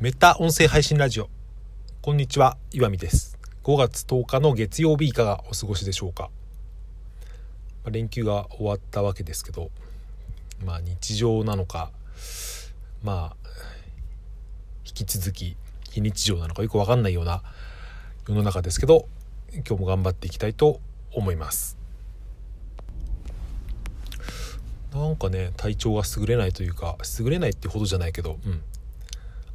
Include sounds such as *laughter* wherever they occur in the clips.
メタ音声配信ラジオ。こんにちは岩見です。5月10日の月曜日いかがお過ごしでしょうか？ま連休が終わったわけですけどまあ日常なのかまあ引き続き非日常なのかよく分かんないような世の中ですけど今日も頑張っていきたいと思います。なんかね体調が優れないというか優れないってほどじゃないけど、うん、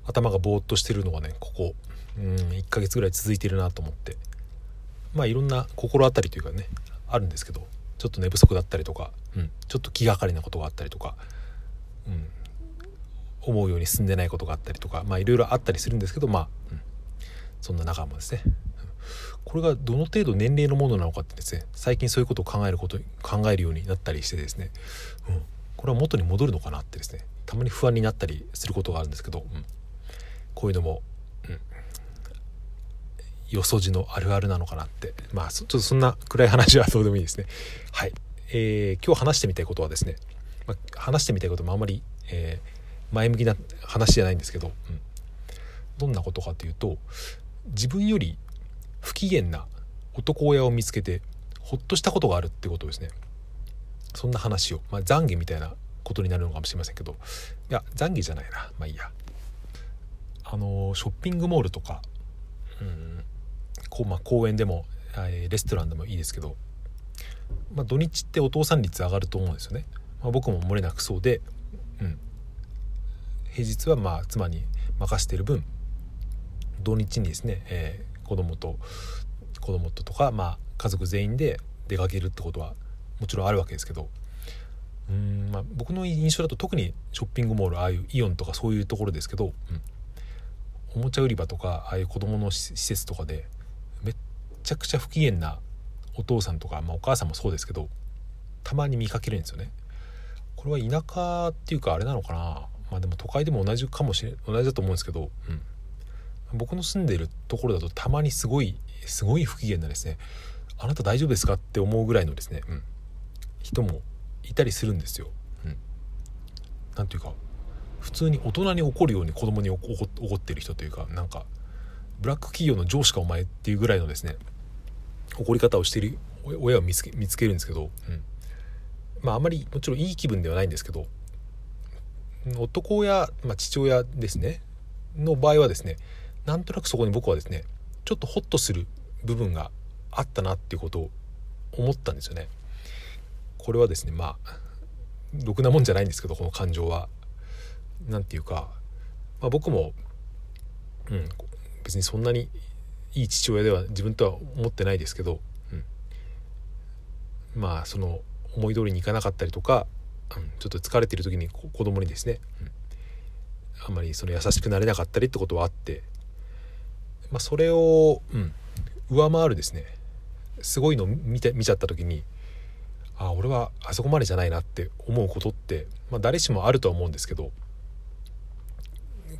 頭がぼーっとしてるのがねここうん1ヶ月ぐらい続いてるなと思って。まあいろんな心当たりというかねあるんですけどちょっと寝不足だったりとか、うん、ちょっと気がかりなことがあったりとか、うん、思うように進んでないことがあったりとかまあいろいろあったりするんですけどまあ、うん、そんな中もですねこれがどの程度年齢のものなのかってですね最近そういうことを考えること考えるようになったりしてですね、うん、これは元に戻るのかなってですねたまに不安になったりすることがあるんですけど、うん、こういうのも、うん、よそじのあるあるなのかなって。まあちょっとそんな暗い話はどうでもいいですね。はい、えー、今日話してみたいことはですね、まあ、話してみたいこともあんまり、えー、前向きな話じゃないんですけど、うん、どんなことかというと自分より不機嫌な男親を見つけてほっとしたことがあるってことですね。そんな話を、まあ、懺悔みたいなことになるのかもしれませんけど。いや懺悔じゃないな。まあいいや。あのショッピングモールとか、うんこうまあ、公園でもレストランでもいいですけど、まあ、土日ってお父さん率上がると思うんですよね、まあ、僕も漏れなくそうで、うん、平日はまあ妻に任せてる分土日にですね、えー、子供と子供ととか、まあ、家族全員で出かけるってことはもちろんあるわけですけどうん、まあ、僕の印象だと特にショッピングモールああいうイオンとかそういうところですけど、うん、おもちゃ売り場とかああいう子どもの施設とかでめっちゃくちゃ不機嫌なお父さんとか、まあ、お母さんもそうですけどたまに見かけるんですよね。これは田舎っていうかあれなのかな。まあでも都会でも同じかもしれ同じだと思うんですけど、うん、僕の住んでいるところだとたまにすごいすごい不機嫌なですね。あなた大丈夫ですかって思うぐらいのですね、うん、人もいたりするんですよ。うん、なんていうか普通に大人に怒るように子供に怒ってる人というかなんかブラック企業の上司かお前っていうぐらいのですね怒り方をしている親を見つけ見つけるんですけど、うん、まああまりもちろんいい気分ではないんですけど男親、まあ、父親ですねの場合はですねなんとなくそこに僕はですねちょっとホッとする部分があったなっていうことを思ったんですよね。これはですねまあろくなもんじゃないんですけどこの感情は。何て言うか、まあ、僕も、うん、別にそんなにいい父親では自分とは思ってないですけど、うん、まあその思い通りにいかなかったりとか、うん、ちょっと疲れてる時に子供にですね、うん、あんまりその優しくなれなかったりってことはあってまあ、それを、うん、上回るですねすごいの見て見ちゃった時にあ俺はあそこまでじゃないなって思うことって、まあ、誰しもあるとは思うんですけど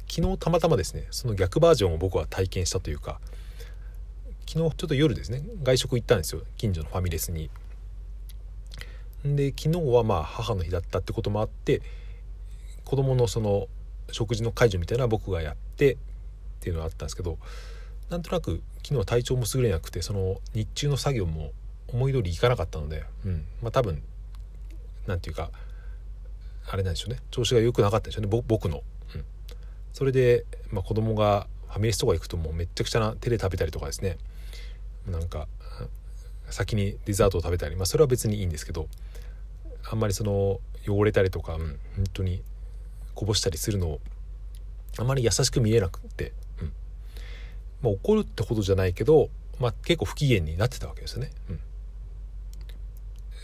昨日たまたまですねその逆バージョンを僕は体験したというか昨日ちょっと夜ですね外食行ったんですよ近所のファミレスに。で昨日はまあ母の日だったってこともあって子供のその食事の介助みたいな僕がやってっていうのがあったんですけどなんとなく昨日は体調も優れなくてその日中の作業も思い通りいかなかったので、うんまあ、多分何て言うかあれなんでしょうね調子が良くなかったんでしょうね僕の、それで、まあ、子供がファミレスとか行くともうめっちゃくちゃな手で食べたりとかですね。なんか先にデザートを食べたり、まあ、それは別にいいんですけどあんまりその汚れたりとか、うん、本当にこぼしたりするのをあまり優しく見えなくてまあ、怒るってほどじゃないけど、まあ、結構不機嫌になってたわけですよね。うん、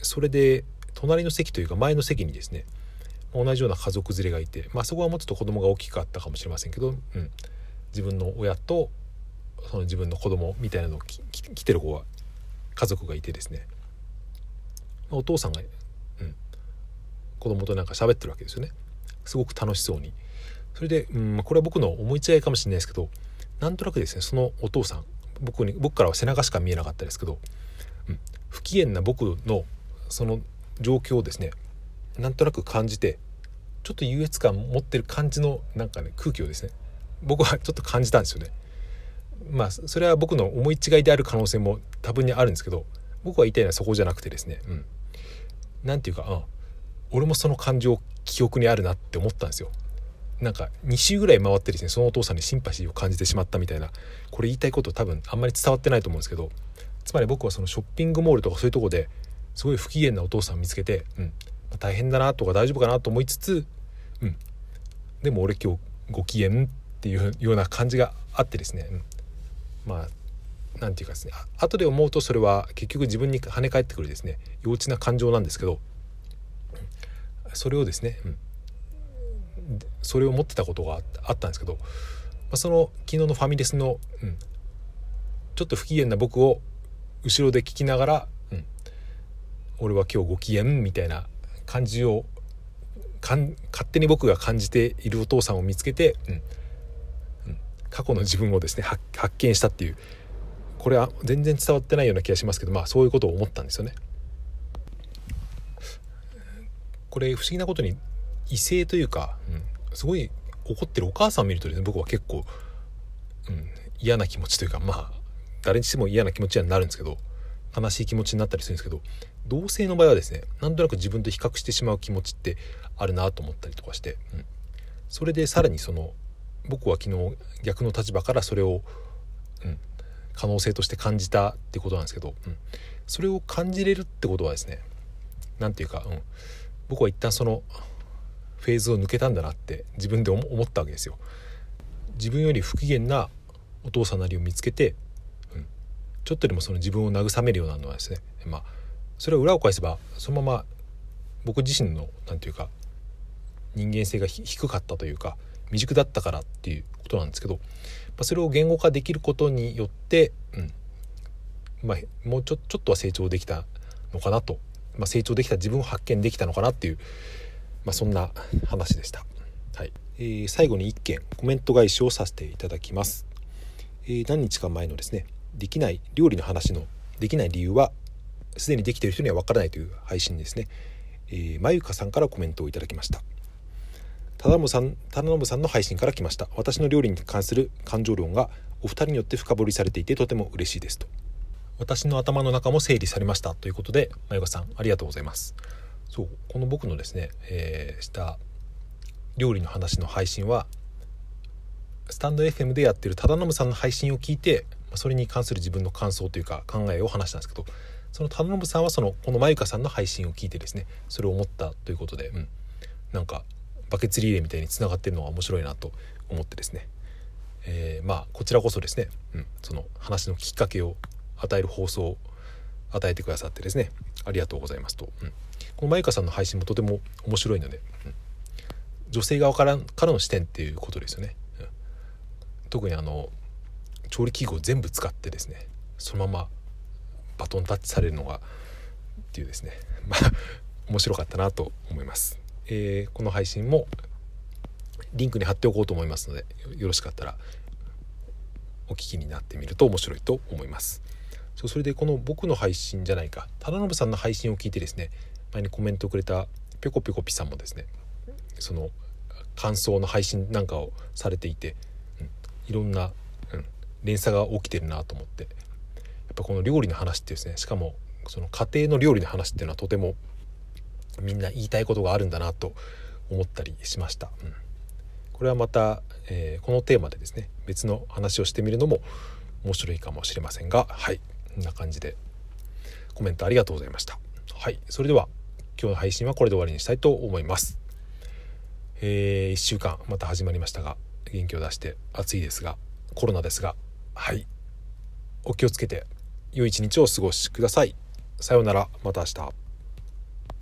それで隣の席というか前の席にですね同じような家族連れがいて、まあ、そこはもうちょっと子供が大きかったかもしれませんけど、うん、自分の親とその自分の子供みたいなのを来てる子は家族がいてですね、お父さんが、うん、子供となんか喋ってるわけですよね。すごく楽しそうに。それで、うん、これは僕の思い違いかもしれないですけどなんとなくですねそのお父さん僕に僕からは背中しか見えなかったですけど、うん、不機嫌な僕のその状況をですねなんとなく感じてちょっと優越感持ってる感じのなんかね空気をですね僕はちょっと感じたんですよね。まあそれは僕の思い違いである可能性も多分にあるんですけど僕は言いたいのはそこじゃなくてですね、うん、なんていうか、うん、俺もその感情記憶にあるなって思ったんですよ。なんか2週ぐらい回ってですねそのお父さんにシンパシーを感じてしまったみたいなこれ言いたいこと多分あんまり伝わってないと思うんですけどつまり僕はそのショッピングモールとかそういうとこですごい不機嫌なお父さんを見つけて、うん大変だなとか大丈夫かなと思いつつ、うん、でも俺今日ご機嫌っていうような感じがあってですね、うん、まあ何て言うかですね後で思うとそれは結局自分に跳ね返ってくるですね幼稚な感情なんですけどそれをですね、うん、それを持ってたことがあったんですけど、まあ、その昨日のファミレスの、うん、ちょっと不機嫌な僕を後ろで聞きながら、うん、俺は今日ご機嫌みたいな感じを勝手に僕が感じているお父さんを見つけて、うん。うん、過去の自分をですね発見したっていう。これは全然伝わってないような気がしますけどまあそういうことを思ったんですよね。これ不思議なことに異性というか、うん、すごい怒ってるお母さんを見るとですね僕は結構、うん、嫌な気持ちというかまあ誰にしても嫌な気持ちにはなるんですけど悲しい気持ちになったりするんですけど同性の場合はですねなんとなく自分と比較してしまう気持ちってあるなと思ったりとかして、うん、それでさらにその僕は昨日逆の立場からそれを、うん、可能性として感じたってことなんですけど、うん、それを感じれるってことはですね何て言うか、うん、僕は一旦そのフェーズを抜けたんだなって自分で思ったわけですよ。自分より不機嫌なお父さんなりを見つけて、ちょっとでもその自分を慰めるようなのはですねまあそれを裏を返せばそのまま僕自身の何て言うか人間性が低かったというか未熟だったからっていうことなんですけど、まあ、それを言語化できることによって、うんまあ、もうちょちょっとは成長できたのかなと、まあ、成長できた自分を発見できたのかなっていう、まあ、そんな話でした。はいえー、最後に1件コメント返しをさせていただきます。えー、何日か前のですねできない料理の話のできない理由はすでにできている人にはわからないという配信ですね、えー、まゆかさんからコメントをいただきました。忠信さん忠信さんの配信から来ました。私の料理に関する感情論がお二人によって深掘りされていてとても嬉しいですと。私の頭の中も整理されました。ということでまゆかさんありがとうございます。そうこの僕のですね、えー、した料理の話の配信はスタンド FM でやってる忠信さんの配信を聞いてそれに関する自分の感想というか考えを話したんですけどその田信さんはそのこのまゆかさんの配信を聞いてですねそれを思ったということで、うん、なんかバケツリレーみたいにつながってるのは面白いなと思ってですね、えー、まあこちらこそですね、うん、その話のきっかけを与える放送を与えてくださってですねありがとうございますと、うん、このまゆかさんの配信もとても面白いので、うん、女性側からからの視点っていうことですよね、うん、特にあの調理器具を全部使ってですねそのままバトンタッチされるのがっていうですね *laughs* まあ面白かったなと思います、えー、この配信もリンクに貼っておこうと思いますのでよろしかったらお聞きになってみると面白いと思います。そうそれでこの僕の配信じゃないか忠信さんの配信を聞いてですね前にコメントをくれたぴょこぴょこぴさんもですねその感想の配信なんかをされていて、うん、いろんな、連鎖が起きてるなと思ってやっぱこの料理の話ってですねしかもその家庭の料理の話っていうのはとてもみんな言いたいことがあるんだなと思ったりしました。うん、これはまた、えー、このテーマでですね別の話をしてみるのも面白いかもしれませんがはいこんな感じでコメントありがとうございました。はいそれでは今日の配信はこれで終わりにしたいと思います。えー、1週間また始まりましたが元気を出して暑いですがコロナですがはいお気をつけて良い一日をお過ごしください。さようなら、また明日。